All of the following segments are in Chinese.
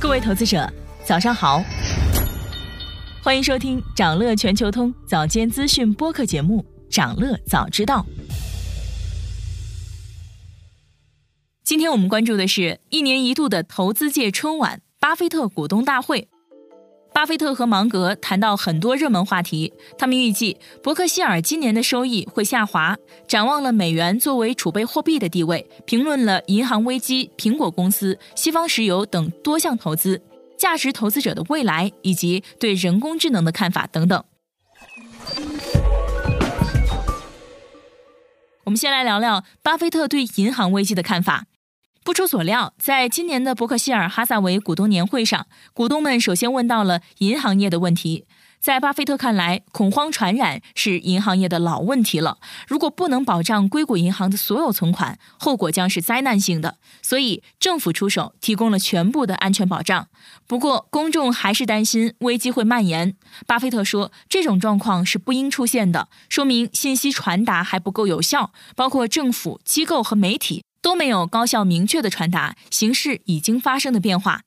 各位投资者，早上好，欢迎收听长乐全球通早间资讯播客节目《长乐早知道》。今天我们关注的是一年一度的投资界春晚——巴菲特股东大会。巴菲特和芒格谈到很多热门话题，他们预计伯克希尔今年的收益会下滑，展望了美元作为储备货币的地位，评论了银行危机、苹果公司、西方石油等多项投资、价值投资者的未来以及对人工智能的看法等等。我们先来聊聊巴菲特对银行危机的看法。不出所料，在今年的伯克希尔哈萨维股东年会上，股东们首先问到了银行业的问题。在巴菲特看来，恐慌传染是银行业的老问题了。如果不能保障硅谷银行的所有存款，后果将是灾难性的。所以，政府出手提供了全部的安全保障。不过，公众还是担心危机会蔓延。巴菲特说，这种状况是不应出现的，说明信息传达还不够有效，包括政府机构和媒体。都没有高效明确的传达形势已经发生的变化。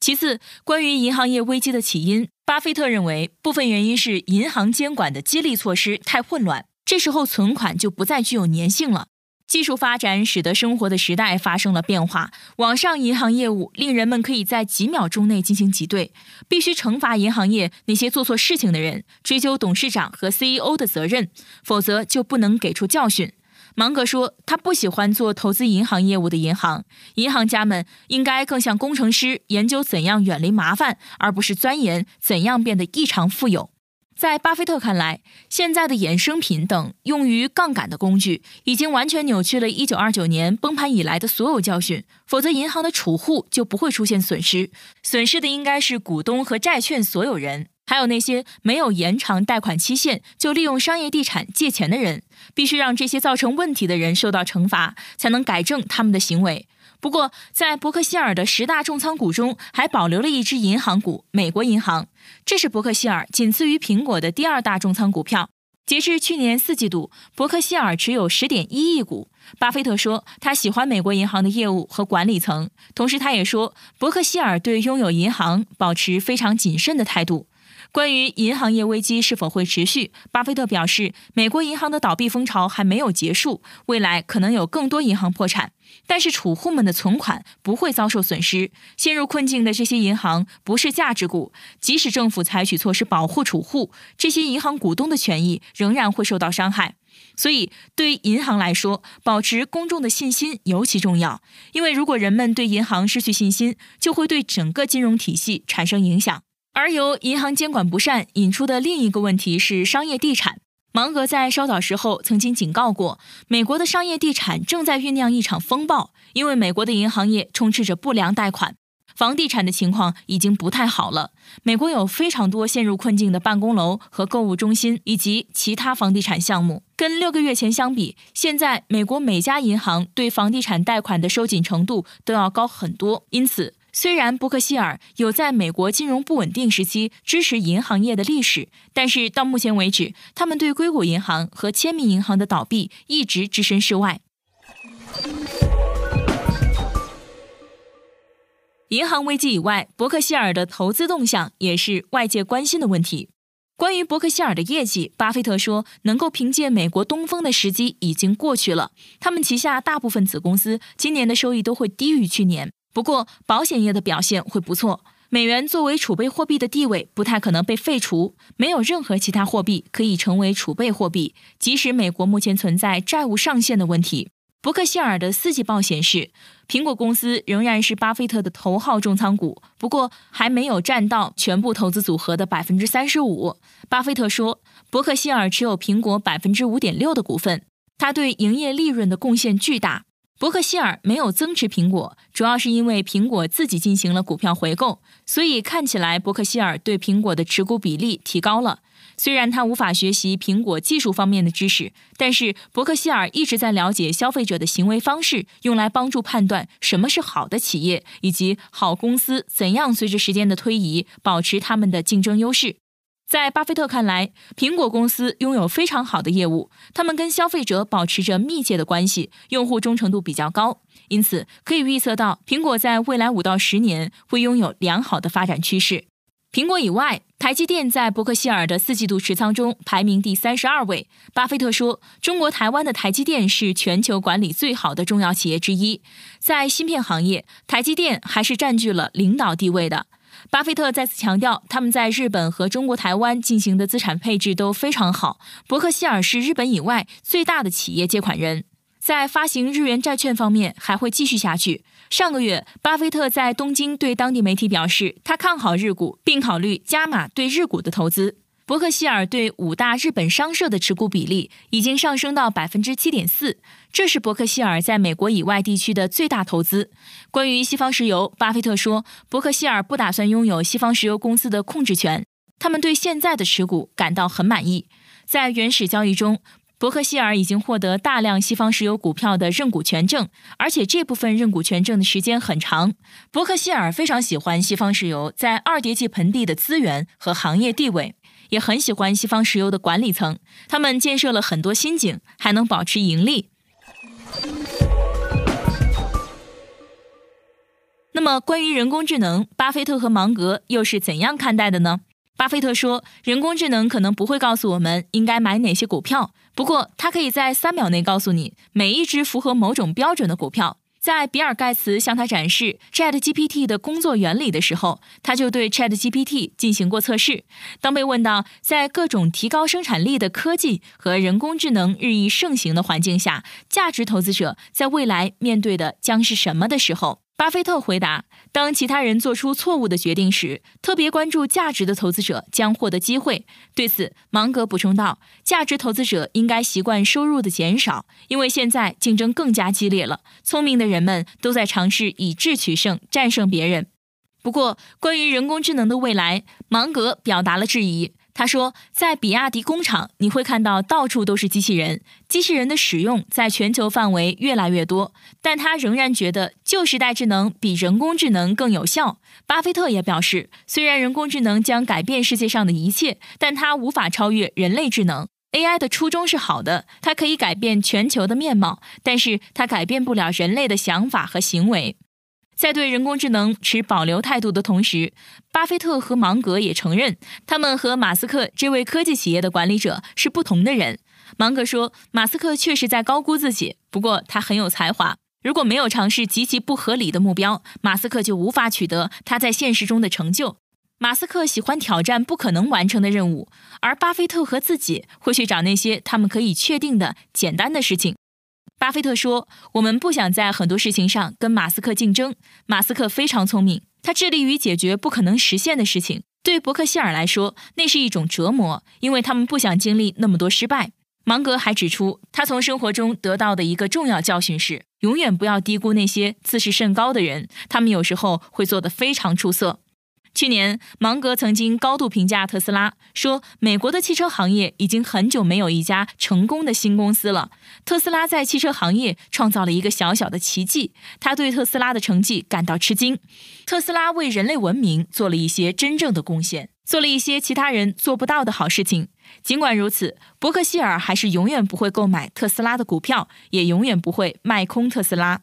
其次，关于银行业危机的起因，巴菲特认为部分原因是银行监管的激励措施太混乱，这时候存款就不再具有粘性了。技术发展使得生活的时代发生了变化，网上银行业务令人们可以在几秒钟内进行挤兑，必须惩罚银行业那些做错事情的人，追究董事长和 CEO 的责任，否则就不能给出教训。芒格说：“他不喜欢做投资银行业务的银行，银行家们应该更像工程师，研究怎样远离麻烦，而不是钻研怎样变得异常富有。”在巴菲特看来，现在的衍生品等用于杠杆的工具，已经完全扭曲了1929年崩盘以来的所有教训。否则，银行的储户就不会出现损失，损失的应该是股东和债券所有人。还有那些没有延长贷款期限就利用商业地产借钱的人，必须让这些造成问题的人受到惩罚，才能改正他们的行为。不过，在伯克希尔的十大重仓股中，还保留了一只银行股——美国银行，这是伯克希尔仅次于苹果的第二大重仓股票。截至去年四季度，伯克希尔持有十点一亿股。巴菲特说，他喜欢美国银行的业务和管理层，同时他也说，伯克希尔对拥有银行保持非常谨慎的态度。关于银行业危机是否会持续，巴菲特表示，美国银行的倒闭风潮还没有结束，未来可能有更多银行破产，但是储户们的存款不会遭受损失。陷入困境的这些银行不是价值股，即使政府采取措施保护储户，这些银行股东的权益仍然会受到伤害。所以，对于银行来说，保持公众的信心尤其重要，因为如果人们对银行失去信心，就会对整个金融体系产生影响。而由银行监管不善引出的另一个问题是商业地产。芒格在稍早时候曾经警告过，美国的商业地产正在酝酿一场风暴，因为美国的银行业充斥着不良贷款，房地产的情况已经不太好了。美国有非常多陷入困境的办公楼和购物中心以及其他房地产项目，跟六个月前相比，现在美国每家银行对房地产贷款的收紧程度都要高很多，因此。虽然伯克希尔有在美国金融不稳定时期支持银行业的历史，但是到目前为止，他们对硅谷银行和签名银行的倒闭一直置身事外。银行危机以外，伯克希尔的投资动向也是外界关心的问题。关于伯克希尔的业绩，巴菲特说，能够凭借美国东风的时机已经过去了。他们旗下大部分子公司今年的收益都会低于去年。不过，保险业的表现会不错。美元作为储备货币的地位不太可能被废除，没有任何其他货币可以成为储备货币。即使美国目前存在债务上限的问题，伯克希尔的四季报显示，苹果公司仍然是巴菲特的头号重仓股，不过还没有占到全部投资组合的百分之三十五。巴菲特说，伯克希尔持有苹果百分之五点六的股份，他对营业利润的贡献巨大。伯克希尔没有增持苹果，主要是因为苹果自己进行了股票回购，所以看起来伯克希尔对苹果的持股比例提高了。虽然他无法学习苹果技术方面的知识，但是伯克希尔一直在了解消费者的行为方式，用来帮助判断什么是好的企业以及好公司怎样随着时间的推移保持他们的竞争优势。在巴菲特看来，苹果公司拥有非常好的业务，他们跟消费者保持着密切的关系，用户忠诚度比较高，因此可以预测到苹果在未来五到十年会拥有良好的发展趋势。苹果以外，台积电在伯克希尔的四季度持仓中排名第三十二位。巴菲特说：“中国台湾的台积电是全球管理最好的重要企业之一，在芯片行业，台积电还是占据了领导地位的。”巴菲特再次强调，他们在日本和中国台湾进行的资产配置都非常好。伯克希尔是日本以外最大的企业借款人，在发行日元债券方面还会继续下去。上个月，巴菲特在东京对当地媒体表示，他看好日股，并考虑加码对日股的投资。伯克希尔对五大日本商社的持股比例已经上升到百分之七点四，这是伯克希尔在美国以外地区的最大投资。关于西方石油，巴菲特说，伯克希尔不打算拥有西方石油公司的控制权，他们对现在的持股感到很满意。在原始交易中，伯克希尔已经获得大量西方石油股票的认股权证，而且这部分认股权证的时间很长。伯克希尔非常喜欢西方石油在二叠纪盆地的资源和行业地位。也很喜欢西方石油的管理层，他们建设了很多新井，还能保持盈利。那么，关于人工智能，巴菲特和芒格又是怎样看待的呢？巴菲特说，人工智能可能不会告诉我们应该买哪些股票，不过它可以在三秒内告诉你每一只符合某种标准的股票。在比尔盖茨向他展示 Chat GPT 的工作原理的时候，他就对 Chat GPT 进行过测试。当被问到在各种提高生产力的科技和人工智能日益盛行的环境下，价值投资者在未来面对的将是什么的时候，巴菲特回答：“当其他人做出错误的决定时，特别关注价值的投资者将获得机会。”对此，芒格补充道：“价值投资者应该习惯收入的减少，因为现在竞争更加激烈了。聪明的人们都在尝试以智取胜，战胜别人。”不过，关于人工智能的未来，芒格表达了质疑。他说，在比亚迪工厂，你会看到到处都是机器人，机器人的使用在全球范围越来越多。但他仍然觉得旧时代智能比人工智能更有效。巴菲特也表示，虽然人工智能将改变世界上的一切，但它无法超越人类智能。AI 的初衷是好的，它可以改变全球的面貌，但是它改变不了人类的想法和行为。在对人工智能持保留态度的同时，巴菲特和芒格也承认，他们和马斯克这位科技企业的管理者是不同的人。芒格说，马斯克确实在高估自己，不过他很有才华。如果没有尝试极其不合理的目标，马斯克就无法取得他在现实中的成就。马斯克喜欢挑战不可能完成的任务，而巴菲特和自己会去找那些他们可以确定的简单的事情。巴菲特说：“我们不想在很多事情上跟马斯克竞争。马斯克非常聪明，他致力于解决不可能实现的事情。对伯克希尔来说，那是一种折磨，因为他们不想经历那么多失败。”芒格还指出，他从生活中得到的一个重要教训是：永远不要低估那些自视甚高的人，他们有时候会做得非常出色。去年，芒格曾经高度评价特斯拉，说美国的汽车行业已经很久没有一家成功的新公司了。特斯拉在汽车行业创造了一个小小的奇迹，他对特斯拉的成绩感到吃惊。特斯拉为人类文明做了一些真正的贡献，做了一些其他人做不到的好事情。尽管如此，伯克希尔还是永远不会购买特斯拉的股票，也永远不会卖空特斯拉。